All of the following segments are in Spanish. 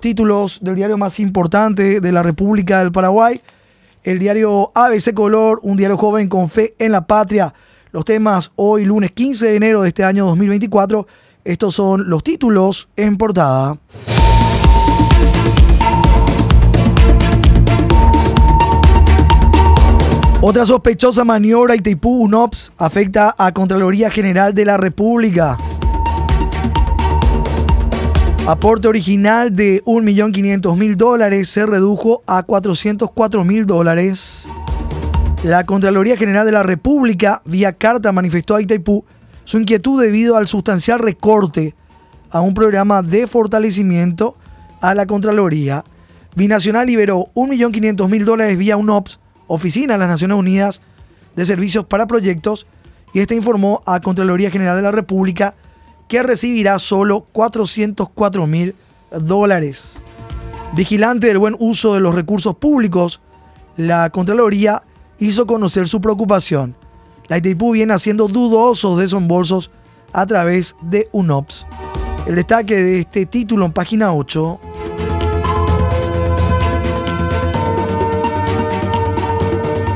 títulos del diario más importante de la República del Paraguay, el diario ABC Color, un diario joven con fe en la patria. Los temas hoy lunes 15 de enero de este año 2024, estos son los títulos en portada. Otra sospechosa maniobra Itaipú UNOPS afecta a Contraloría General de la República. Aporte original de 1.500.000 dólares se redujo a 404.000 dólares. La Contraloría General de la República, vía carta, manifestó a Itaipú su inquietud debido al sustancial recorte a un programa de fortalecimiento a la Contraloría. Binacional liberó 1.500.000 dólares vía UNOPS, Oficina de las Naciones Unidas de Servicios para Proyectos, y este informó a Contraloría General de la República que recibirá solo 404 mil dólares. Vigilante del buen uso de los recursos públicos, la Contraloría hizo conocer su preocupación. La ITIPU viene haciendo dudosos de desembolsos a través de UNOPS. El destaque de este título en página 8.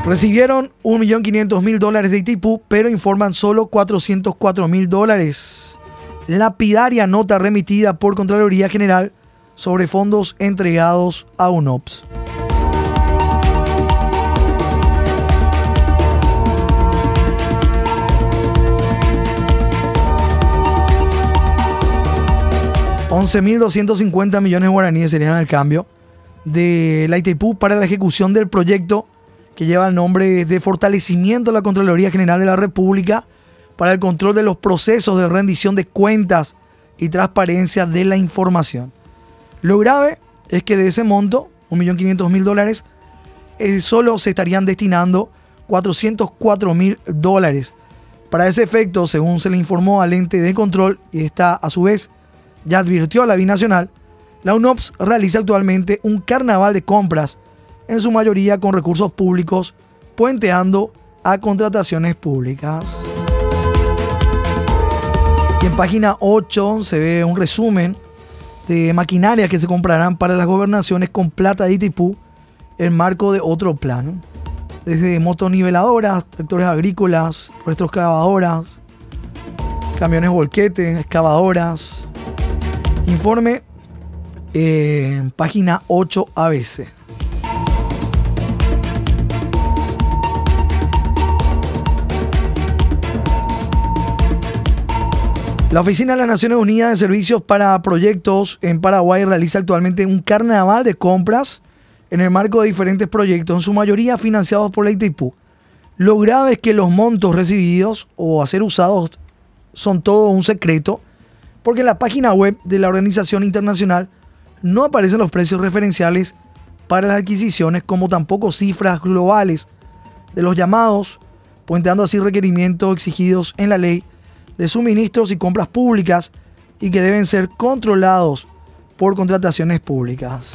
Recibieron 1.500.000 dólares de ITIPU, pero informan solo 404.000 dólares lapidaria nota remitida por Contraloría General sobre fondos entregados a UNOPS. $11.250 millones de guaraníes serían el cambio de la ITPU para la ejecución del proyecto que lleva el nombre de Fortalecimiento de la Contraloría General de la República para el control de los procesos de rendición de cuentas y transparencia de la información. Lo grave es que de ese monto, 1.500.000 dólares, eh, solo se estarían destinando 404.000 dólares. Para ese efecto, según se le informó al ente de control, y esta a su vez ya advirtió a la binacional, la UNOPS realiza actualmente un carnaval de compras, en su mayoría con recursos públicos, puenteando a contrataciones públicas. Y en página 8 se ve un resumen de maquinarias que se comprarán para las gobernaciones con plata de Itipú en marco de otro plan. Desde motoniveladoras, tractores agrícolas, excavadoras, camiones volquetes, excavadoras. Informe en página 8 ABC. La Oficina de las Naciones Unidas de Servicios para Proyectos en Paraguay realiza actualmente un carnaval de compras en el marco de diferentes proyectos, en su mayoría financiados por la ITIPU. Lo grave es que los montos recibidos o a ser usados son todo un secreto, porque en la página web de la organización internacional no aparecen los precios referenciales para las adquisiciones, como tampoco cifras globales de los llamados, puenteando así requerimientos exigidos en la ley de suministros y compras públicas y que deben ser controlados por contrataciones públicas.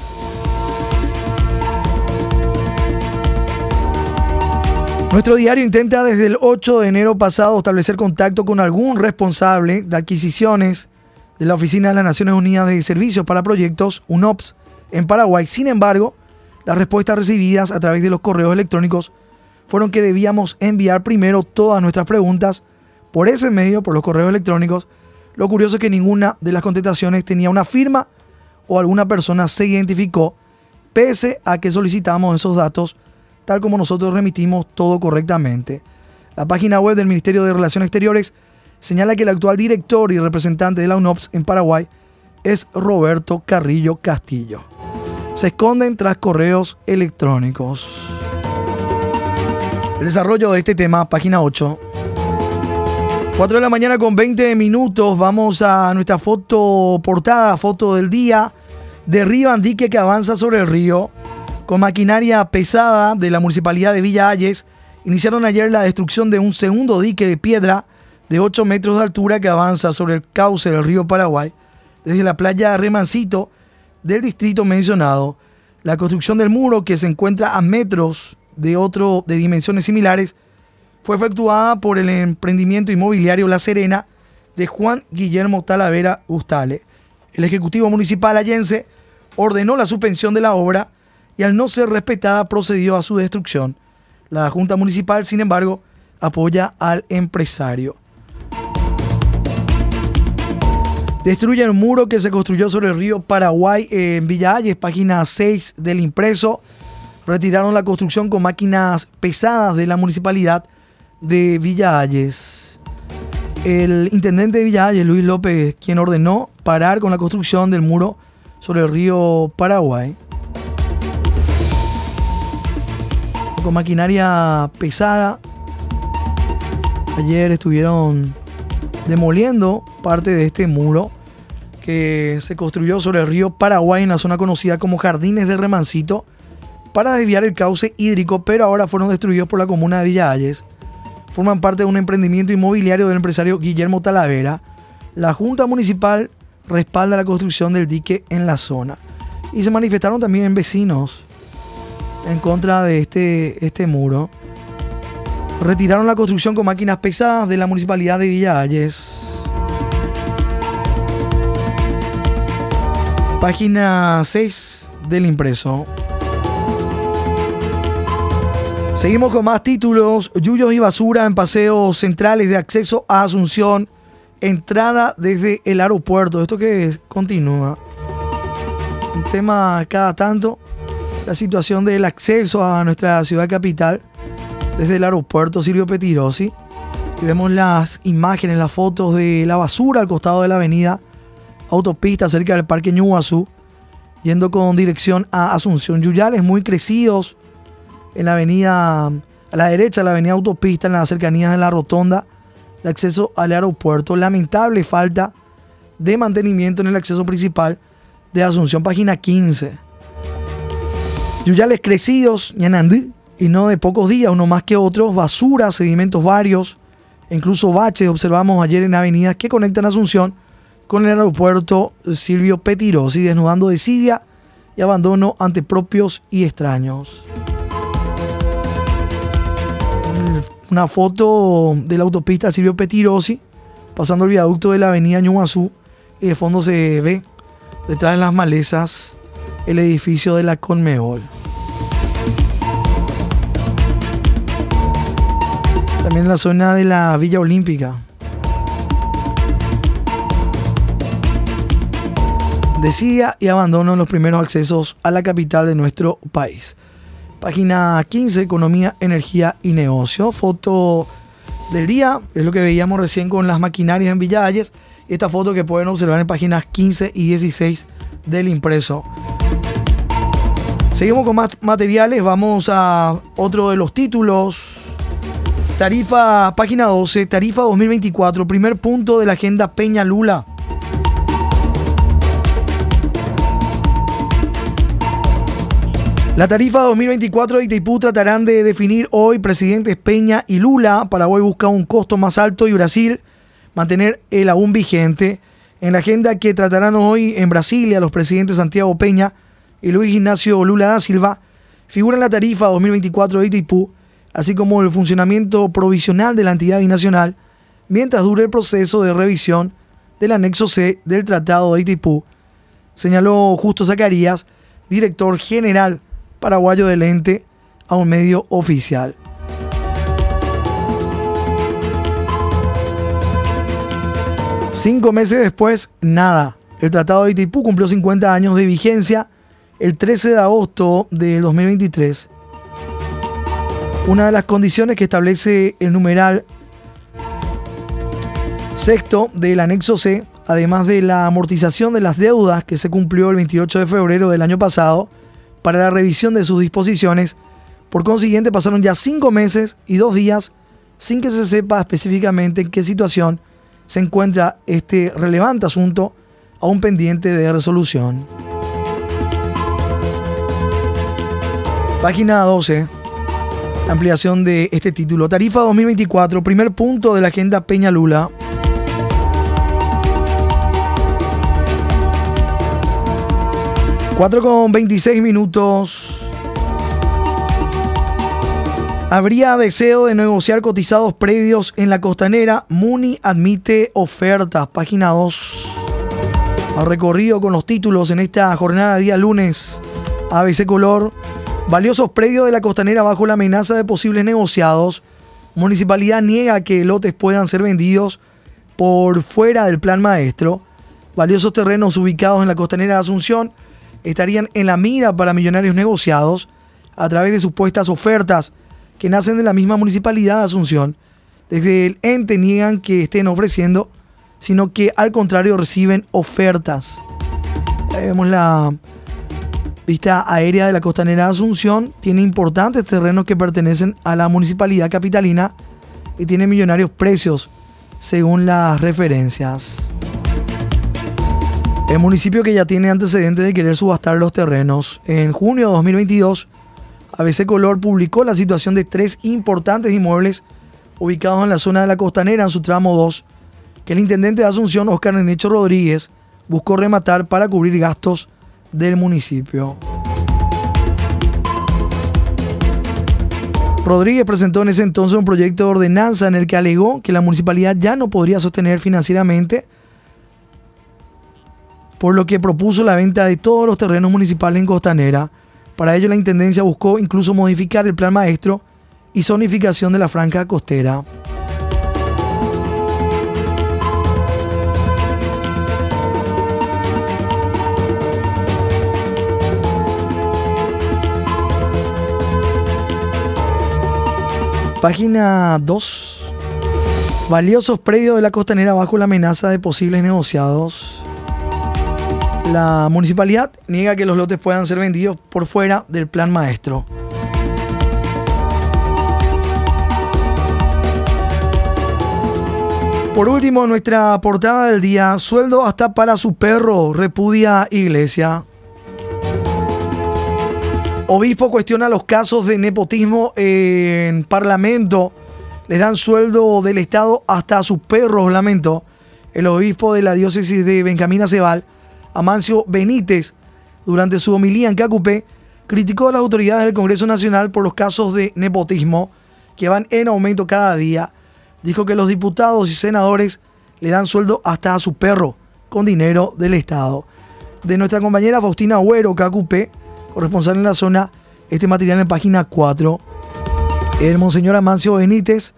Nuestro diario intenta desde el 8 de enero pasado establecer contacto con algún responsable de adquisiciones de la Oficina de las Naciones Unidas de Servicios para Proyectos, UNOPS, en Paraguay. Sin embargo, las respuestas recibidas a través de los correos electrónicos fueron que debíamos enviar primero todas nuestras preguntas por ese medio, por los correos electrónicos. Lo curioso es que ninguna de las contestaciones tenía una firma o alguna persona se identificó, pese a que solicitamos esos datos tal como nosotros remitimos todo correctamente. La página web del Ministerio de Relaciones Exteriores señala que el actual director y representante de la UNOPS en Paraguay es Roberto Carrillo Castillo. Se esconden tras correos electrónicos. El desarrollo de este tema, página 8. 4 de la mañana con 20 minutos. Vamos a nuestra foto portada, foto del día. Derriban dique que avanza sobre el río. Con maquinaria pesada de la municipalidad de Villa Ayes, iniciaron ayer la destrucción de un segundo dique de piedra de 8 metros de altura que avanza sobre el cauce del río Paraguay, desde la playa Remancito del distrito mencionado. La construcción del muro, que se encuentra a metros de otro de dimensiones similares, fue efectuada por el emprendimiento inmobiliario La Serena de Juan Guillermo Talavera Gustale. El Ejecutivo Municipal Allense ordenó la suspensión de la obra y al no ser respetada procedió a su destrucción. La Junta Municipal, sin embargo, apoya al empresario. Destruyen un muro que se construyó sobre el río Paraguay en Villa Ayes, página 6 del impreso. Retiraron la construcción con máquinas pesadas de la municipalidad de Villa Ayes. El intendente de Villa Ayes, Luis López, quien ordenó parar con la construcción del muro sobre el río Paraguay. Con maquinaria pesada. Ayer estuvieron demoliendo parte de este muro que se construyó sobre el río Paraguay en la zona conocida como Jardines de Remancito para desviar el cauce hídrico, pero ahora fueron destruidos por la comuna de Villa Ayes. Forman parte de un emprendimiento inmobiliario del empresario Guillermo Talavera. La Junta Municipal respalda la construcción del dique en la zona. Y se manifestaron también vecinos en contra de este, este muro. Retiraron la construcción con máquinas pesadas de la municipalidad de Villa Ayes. Página 6 del impreso. Seguimos con más títulos. Yuyos y basura en paseos centrales de acceso a Asunción entrada desde el aeropuerto. Esto que continúa. Un tema cada tanto. La situación del acceso a nuestra ciudad capital desde el aeropuerto Silvio Petirosi. Y vemos las imágenes, las fotos de la basura al costado de la avenida autopista cerca del Parque Ñuazú, yendo con dirección a Asunción. Yuyales muy crecidos en la avenida, a la derecha de la avenida autopista, en las cercanías de la rotonda de acceso al aeropuerto. Lamentable falta de mantenimiento en el acceso principal de Asunción, página 15. Yuyales crecidos, ñanandí, y no de pocos días, uno más que otros, basura, sedimentos varios, incluso baches observamos ayer en avenidas que conectan Asunción con el aeropuerto Silvio Petirosi, desnudando desidia y abandono ante propios y extraños una foto de la autopista Silvio Petirosi, pasando el viaducto de la avenida Ñuazú, y de fondo se ve, detrás de las malezas, el edificio de la Conmebol. También la zona de la Villa Olímpica. Decía y abandonó los primeros accesos a la capital de nuestro país. Página 15, Economía, Energía y Negocio. Foto del día, es lo que veíamos recién con las maquinarias en Villalles. Esta foto que pueden observar en páginas 15 y 16 del impreso. Seguimos con más materiales, vamos a otro de los títulos. Tarifa, página 12, tarifa 2024, primer punto de la agenda Peña Lula. La tarifa 2024 de Itaipú tratarán de definir hoy presidentes Peña y Lula. Paraguay busca un costo más alto y Brasil mantener el aún vigente. En la agenda que tratarán hoy en Brasilia los presidentes Santiago Peña y Luis Ignacio Lula da Silva figuran la tarifa 2024 de Itaipú, así como el funcionamiento provisional de la entidad binacional mientras dure el proceso de revisión del anexo C del Tratado de Itaipú, señaló Justo Zacarías, director general paraguayo del ente a un medio oficial. Cinco meses después, nada. El Tratado de Itaipú cumplió 50 años de vigencia el 13 de agosto de 2023. Una de las condiciones que establece el numeral sexto del anexo C, además de la amortización de las deudas que se cumplió el 28 de febrero del año pasado, para la revisión de sus disposiciones. Por consiguiente, pasaron ya cinco meses y dos días sin que se sepa específicamente en qué situación se encuentra este relevante asunto aún pendiente de resolución. Página 12. Ampliación de este título. Tarifa 2024, primer punto de la agenda Peña Lula. 4 con 26 minutos. Habría deseo de negociar cotizados predios en la costanera. Muni admite ofertas. Página 2. ha recorrido con los títulos en esta jornada de día lunes. ABC Color, valiosos predios de la costanera bajo la amenaza de posibles negociados. Municipalidad niega que lotes puedan ser vendidos por fuera del plan maestro. Valiosos terrenos ubicados en la costanera de Asunción estarían en la mira para millonarios negociados a través de supuestas ofertas que nacen de la misma municipalidad de Asunción. Desde el ente niegan que estén ofreciendo, sino que al contrario reciben ofertas. Ahí vemos la vista aérea de la costanera de Asunción. Tiene importantes terrenos que pertenecen a la municipalidad capitalina y tiene millonarios precios según las referencias. El municipio que ya tiene antecedentes de querer subastar los terrenos. En junio de 2022, ABC Color publicó la situación de tres importantes inmuebles ubicados en la zona de la costanera en su tramo 2, que el intendente de Asunción, Oscar Nenecho Rodríguez, buscó rematar para cubrir gastos del municipio. Rodríguez presentó en ese entonces un proyecto de ordenanza en el que alegó que la municipalidad ya no podría sostener financieramente por lo que propuso la venta de todos los terrenos municipales en Costanera. Para ello la Intendencia buscó incluso modificar el plan maestro y zonificación de la franja costera. Página 2. Valiosos predios de la costanera bajo la amenaza de posibles negociados. La municipalidad niega que los lotes puedan ser vendidos por fuera del plan maestro. Por último, nuestra portada del día, sueldo hasta para su perro, repudia iglesia. Obispo cuestiona los casos de nepotismo en Parlamento. Les dan sueldo del Estado hasta a sus perros, lamento. El obispo de la diócesis de Benjamín Acebal Amancio Benítez, durante su homilía en Cacupé, criticó a las autoridades del Congreso Nacional por los casos de nepotismo que van en aumento cada día. Dijo que los diputados y senadores le dan sueldo hasta a su perro con dinero del Estado. De nuestra compañera Faustina Agüero, Cacupé, corresponsal en la zona, este material en página 4. El monseñor Amancio Benítez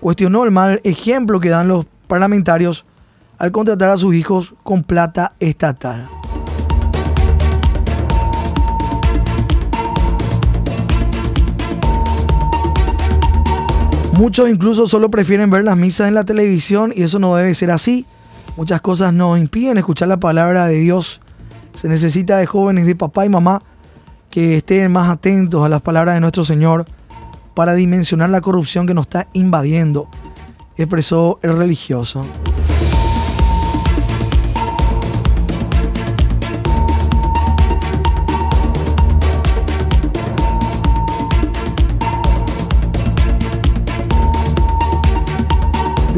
cuestionó el mal ejemplo que dan los parlamentarios al contratar a sus hijos con plata estatal. Muchos incluso solo prefieren ver las misas en la televisión y eso no debe ser así. Muchas cosas nos impiden escuchar la palabra de Dios. Se necesita de jóvenes, de papá y mamá, que estén más atentos a las palabras de nuestro Señor para dimensionar la corrupción que nos está invadiendo, expresó el religioso.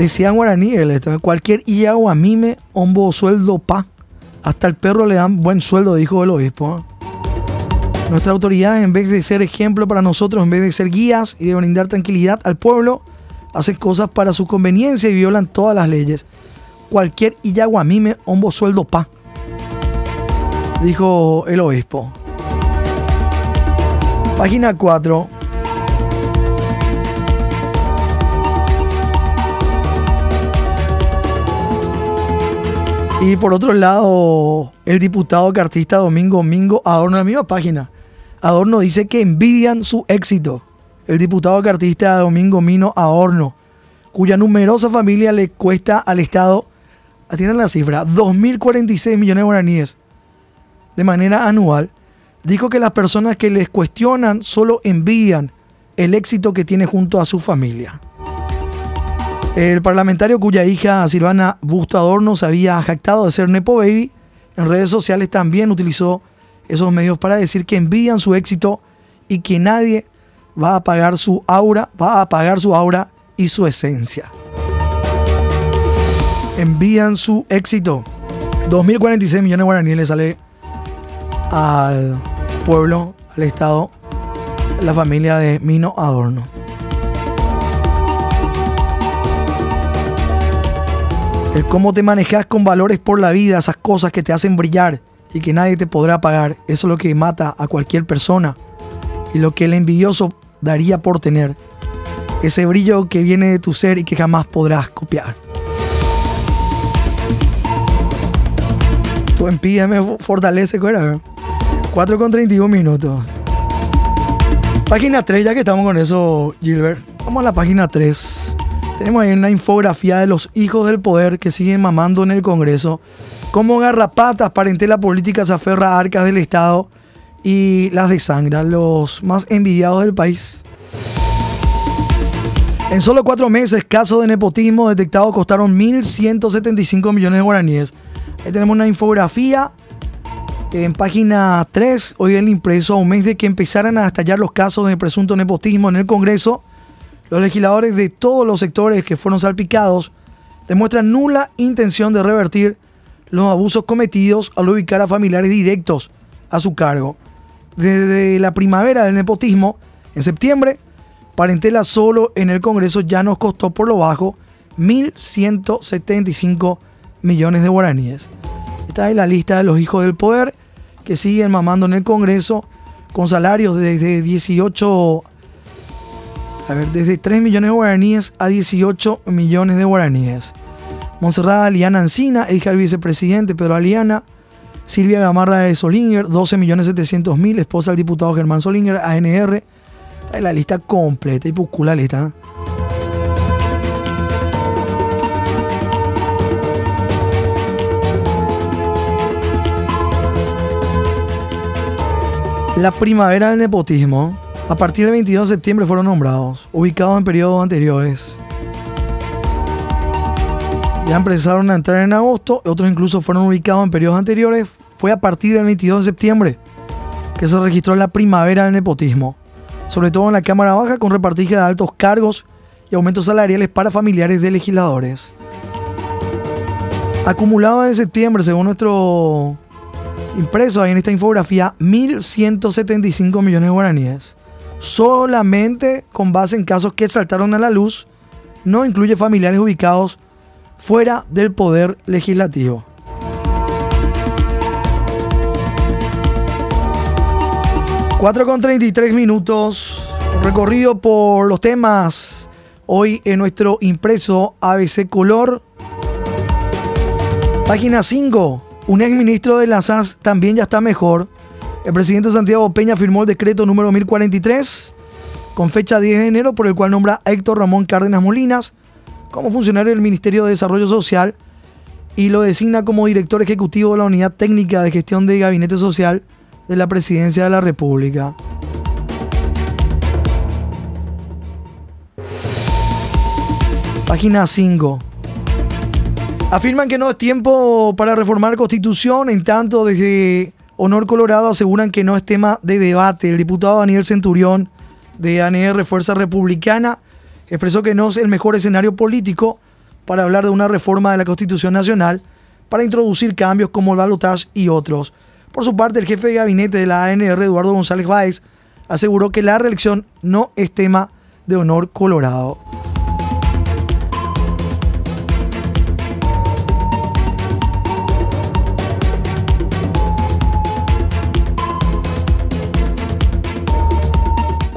Decía en guaraní, cualquier mime, hombo sueldo pa. Hasta el perro le dan buen sueldo, dijo el obispo. Nuestras autoridades, en vez de ser ejemplo para nosotros, en vez de ser guías y de brindar tranquilidad al pueblo, hacen cosas para su conveniencia y violan todas las leyes. Cualquier mime, hombo sueldo pa. Dijo el obispo. Página 4. Y por otro lado, el diputado cartista Domingo Mingo Adorno, la misma página, Adorno dice que envidian su éxito. El diputado cartista Domingo Mino Adorno, cuya numerosa familia le cuesta al Estado, atiendan la cifra, 2.046 millones de guaraníes de manera anual, dijo que las personas que les cuestionan solo envidian el éxito que tiene junto a su familia. El parlamentario cuya hija Silvana Busto Adorno se había jactado de ser Nepo Baby, en redes sociales también utilizó esos medios para decir que envían su éxito y que nadie va a apagar su aura, va a apagar su aura y su esencia. Envían su éxito. 2.046 millones de guaraníes le sale al pueblo, al Estado, la familia de Mino Adorno. El cómo te manejas con valores por la vida, esas cosas que te hacen brillar y que nadie te podrá pagar. Eso es lo que mata a cualquier persona y lo que el envidioso daría por tener. Ese brillo que viene de tu ser y que jamás podrás copiar. Tu empía me fortalece, 4 con 31 minutos. Página 3, ya que estamos con eso, Gilbert. Vamos a la página 3. Tenemos ahí una infografía de los hijos del poder que siguen mamando en el Congreso. Como garrapatas, parentela política se aferra a arcas del Estado y las desangra, los más envidiados del país. En solo cuatro meses, casos de nepotismo detectados costaron 1.175 millones de guaraníes. Ahí tenemos una infografía en página 3, hoy el impreso, a un mes de que empezaran a estallar los casos de presunto nepotismo en el Congreso, los legisladores de todos los sectores que fueron salpicados demuestran nula intención de revertir los abusos cometidos al ubicar a familiares directos a su cargo. Desde la primavera del nepotismo, en septiembre, Parentela solo en el Congreso ya nos costó por lo bajo 1.175 millones de guaraníes. Esta es la lista de los hijos del poder que siguen mamando en el Congreso con salarios desde 18, a ver, desde 3 millones de guaraníes a 18 millones de guaraníes. Monserrat Aliana Encina, hija del vicepresidente Pedro Aliana. Silvia Gamarra de Solinger, 12 millones 700 mil, esposa del diputado Germán Solinger, ANR. Está la lista completa y la lista. La primavera del nepotismo, a partir del 22 de septiembre fueron nombrados, ubicados en periodos anteriores. Ya empezaron a entrar en agosto, otros incluso fueron ubicados en periodos anteriores. Fue a partir del 22 de septiembre que se registró la primavera del nepotismo, sobre todo en la Cámara Baja con repartija de altos cargos y aumentos salariales para familiares de legisladores. Acumulado de septiembre, según nuestro impreso ahí en esta infografía 1.175 millones de guaraníes. Solamente con base en casos que saltaron a la luz, no incluye familiares ubicados fuera del poder legislativo. Cuatro con 33 minutos, recorrido por los temas hoy en nuestro impreso ABC Color. Página 5 un exministro de la SAS también ya está mejor. El presidente Santiago Peña firmó el decreto número 1043 con fecha 10 de enero por el cual nombra a Héctor Ramón Cárdenas Molinas como funcionario del Ministerio de Desarrollo Social y lo designa como director ejecutivo de la Unidad Técnica de Gestión de Gabinete Social de la Presidencia de la República. Página 5. Afirman que no es tiempo para reformar constitución, en tanto desde Honor Colorado aseguran que no es tema de debate. El diputado Daniel Centurión de ANR Fuerza Republicana expresó que no es el mejor escenario político para hablar de una reforma de la Constitución Nacional para introducir cambios como el balotaje y otros. Por su parte, el jefe de gabinete de la ANR, Eduardo González Báez, aseguró que la reelección no es tema de Honor Colorado.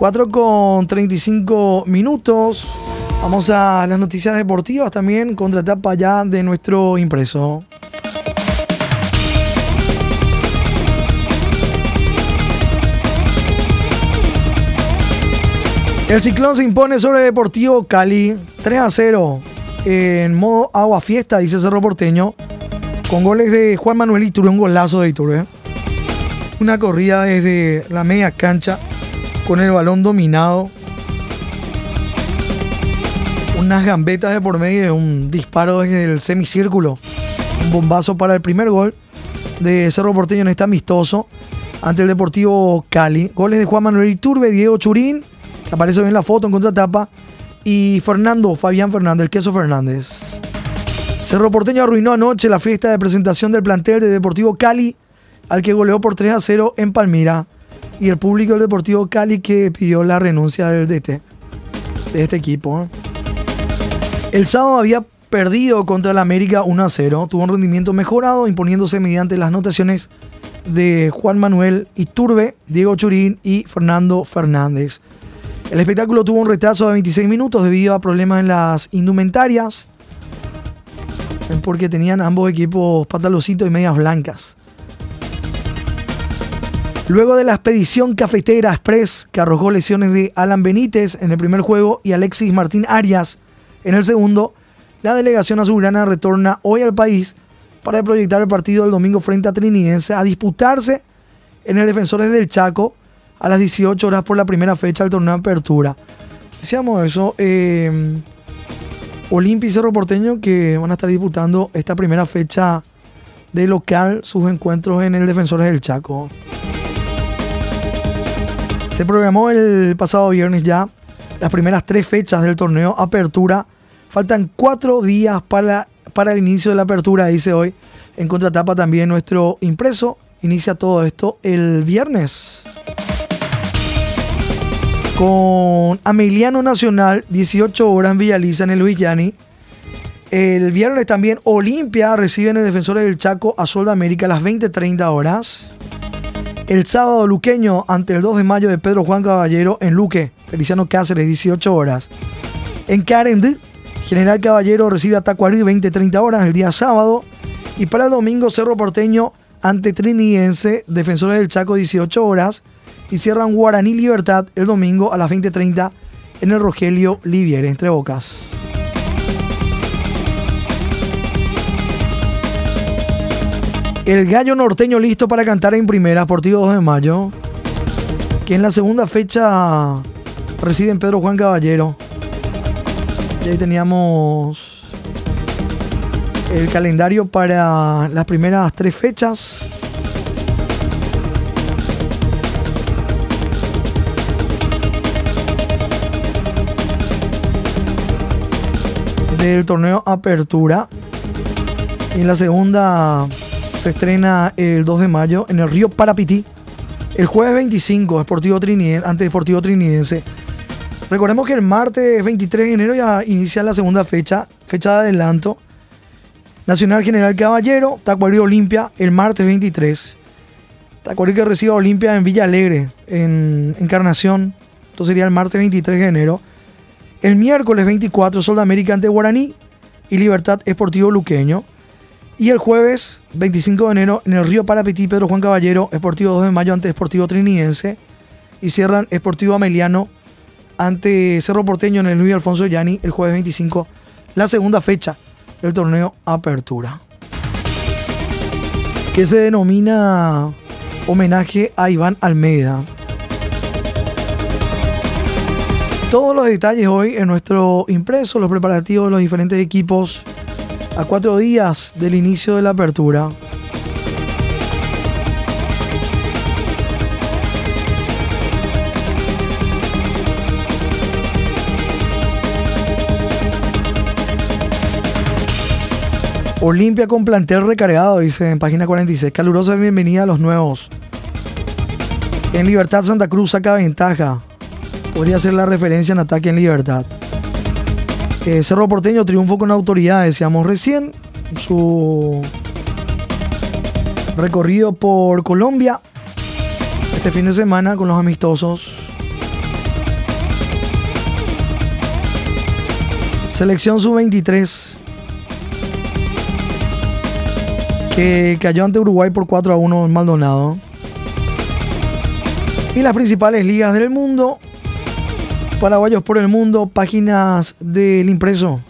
4 con 35 minutos. Vamos a las noticias deportivas también, etapa ya de nuestro impreso. El ciclón se impone sobre Deportivo Cali 3 a 0 en modo agua fiesta, dice Cerro Porteño, con goles de Juan Manuel Iturbe, un golazo de Iturbe. Una corrida desde la media cancha con el balón dominado. Unas gambetas de por medio un disparo desde el semicírculo. Un bombazo para el primer gol de Cerro Porteño en este amistoso ante el Deportivo Cali. Goles de Juan Manuel Iturbe, Diego Churín, aparece en la foto en contratapa, y Fernando, Fabián Fernández, el queso Fernández. Cerro Porteño arruinó anoche la fiesta de presentación del plantel de Deportivo Cali, al que goleó por 3 a 0 en Palmira y el público del Deportivo Cali que pidió la renuncia del DT de este equipo. El sábado había perdido contra el América 1 a 0. Tuvo un rendimiento mejorado, imponiéndose mediante las notaciones de Juan Manuel Iturbe, Diego Churín y Fernando Fernández. El espectáculo tuvo un retraso de 26 minutos debido a problemas en las indumentarias, porque tenían ambos equipos pantaloncitos y medias blancas. Luego de la expedición cafetera express que arrojó lesiones de Alan Benítez en el primer juego y Alexis Martín Arias en el segundo, la delegación azulgrana retorna hoy al país para proyectar el partido del domingo frente a Trinidense a disputarse en el Defensores del Chaco a las 18 horas por la primera fecha del torneo de apertura. Decíamos eso, eh, Olimpia y Cerro Porteño que van a estar disputando esta primera fecha de local sus encuentros en el Defensores del Chaco. Se programó el pasado viernes ya las primeras tres fechas del torneo Apertura. Faltan cuatro días para, para el inicio de la apertura, dice hoy. En contratapa también nuestro impreso. Inicia todo esto el viernes. Con Ameliano Nacional, 18 horas en Villaliza, en el. El viernes también Olimpia recibe en el Defensor del Chaco a Sol de América a las 20.30 horas. El sábado luqueño ante el 2 de mayo de Pedro Juan Caballero en Luque, Feliciano Cáceres, 18 horas. En Carendí, General Caballero recibe a Tacuarí 20-30 horas el día sábado. Y para el domingo, Cerro Porteño ante Triniense, Defensores del Chaco, 18 horas. Y cierran Guaraní Libertad el domingo a las 20.30 en el Rogelio Liviere, entre bocas. El gallo norteño listo para cantar en primera, Sportivo 2 de mayo. Que en la segunda fecha reciben Pedro Juan Caballero. Y ahí teníamos el calendario para las primeras tres fechas. Del torneo Apertura. Y en la segunda se estrena el 2 de mayo en el Río Parapití. El jueves 25, Deportivo Trinidense, ante Deportivo Trinidense. Recordemos que el martes 23 de enero ya inicia la segunda fecha, fecha de adelanto. Nacional General Caballero, Tacuarí Olimpia, el martes 23. Tacuarí que reciba Olimpia en Villa Alegre, en Encarnación. Esto sería el martes 23 de enero. El miércoles 24, Sol de América ante Guaraní y Libertad Esportivo Luqueño. Y el jueves 25 de enero en el Río Parapetí, Pedro Juan Caballero, Esportivo 2 de mayo ante Esportivo Trinidense. Y cierran Esportivo Ameliano ante Cerro Porteño en el Luis Alfonso Yani el jueves 25, la segunda fecha del torneo Apertura. Que se denomina homenaje a Iván Almeida. Todos los detalles hoy en nuestro impreso, los preparativos de los diferentes equipos a cuatro días del inicio de la apertura. Olimpia con plantel recargado, dice en página 46. Calurosa bienvenida a los nuevos. En Libertad Santa Cruz saca ventaja. Podría ser la referencia en ataque en Libertad. Eh, Cerro Porteño triunfo con autoridad, decíamos recién. Su recorrido por Colombia este fin de semana con los amistosos. Selección sub-23 que cayó ante Uruguay por 4 a 1 en Maldonado. Y las principales ligas del mundo Paraguayos por el Mundo, páginas del impreso.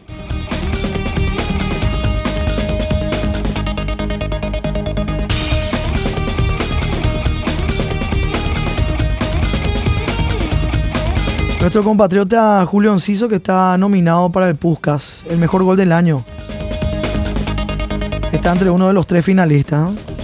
Nuestro compatriota Julio Enciso que está nominado para el Puscas, el mejor gol del año. Está entre uno de los tres finalistas.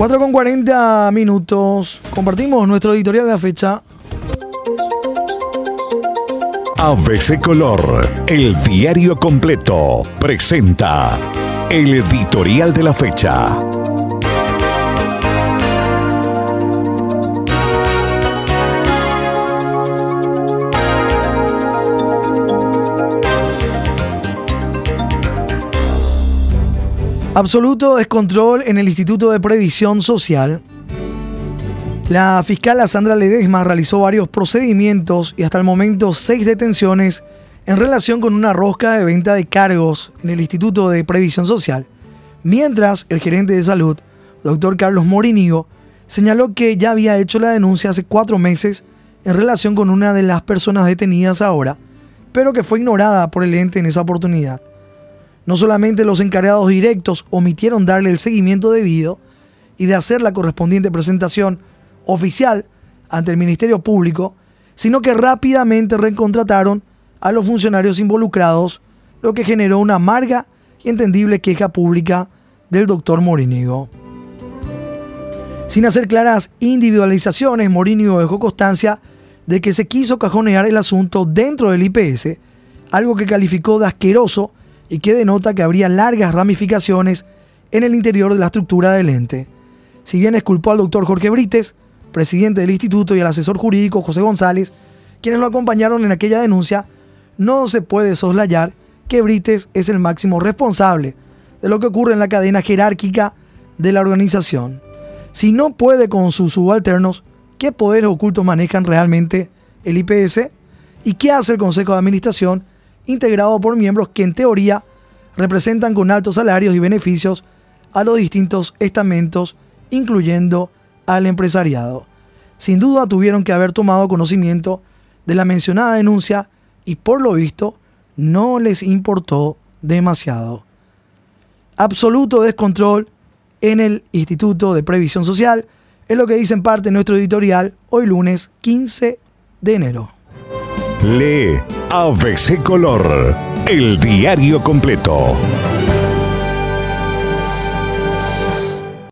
4 con 40 minutos. Compartimos nuestro editorial de la fecha. ABC Color, el diario completo, presenta el editorial de la fecha. Absoluto descontrol en el Instituto de Previsión Social. La fiscal Sandra Ledesma realizó varios procedimientos y hasta el momento seis detenciones en relación con una rosca de venta de cargos en el Instituto de Previsión Social, mientras el gerente de salud, doctor Carlos Morinigo, señaló que ya había hecho la denuncia hace cuatro meses en relación con una de las personas detenidas ahora, pero que fue ignorada por el ente en esa oportunidad. No solamente los encargados directos omitieron darle el seguimiento debido y de hacer la correspondiente presentación oficial ante el Ministerio Público, sino que rápidamente recontrataron a los funcionarios involucrados, lo que generó una amarga y entendible queja pública del doctor Morinigo. Sin hacer claras individualizaciones, Morinigo dejó constancia de que se quiso cajonear el asunto dentro del IPS, algo que calificó de asqueroso y que denota que habría largas ramificaciones en el interior de la estructura del ente. Si bien esculpó al doctor Jorge Brites, presidente del instituto, y al asesor jurídico José González, quienes lo acompañaron en aquella denuncia, no se puede soslayar que Brites es el máximo responsable de lo que ocurre en la cadena jerárquica de la organización. Si no puede con sus subalternos, ¿qué poderes ocultos manejan realmente el IPS? ¿Y qué hace el Consejo de Administración integrado por miembros que en teoría representan con altos salarios y beneficios a los distintos estamentos, incluyendo al empresariado. Sin duda tuvieron que haber tomado conocimiento de la mencionada denuncia y por lo visto no les importó demasiado. Absoluto descontrol en el Instituto de Previsión Social es lo que dice en parte nuestro editorial hoy lunes 15 de enero. Lee ABC Color, el diario completo.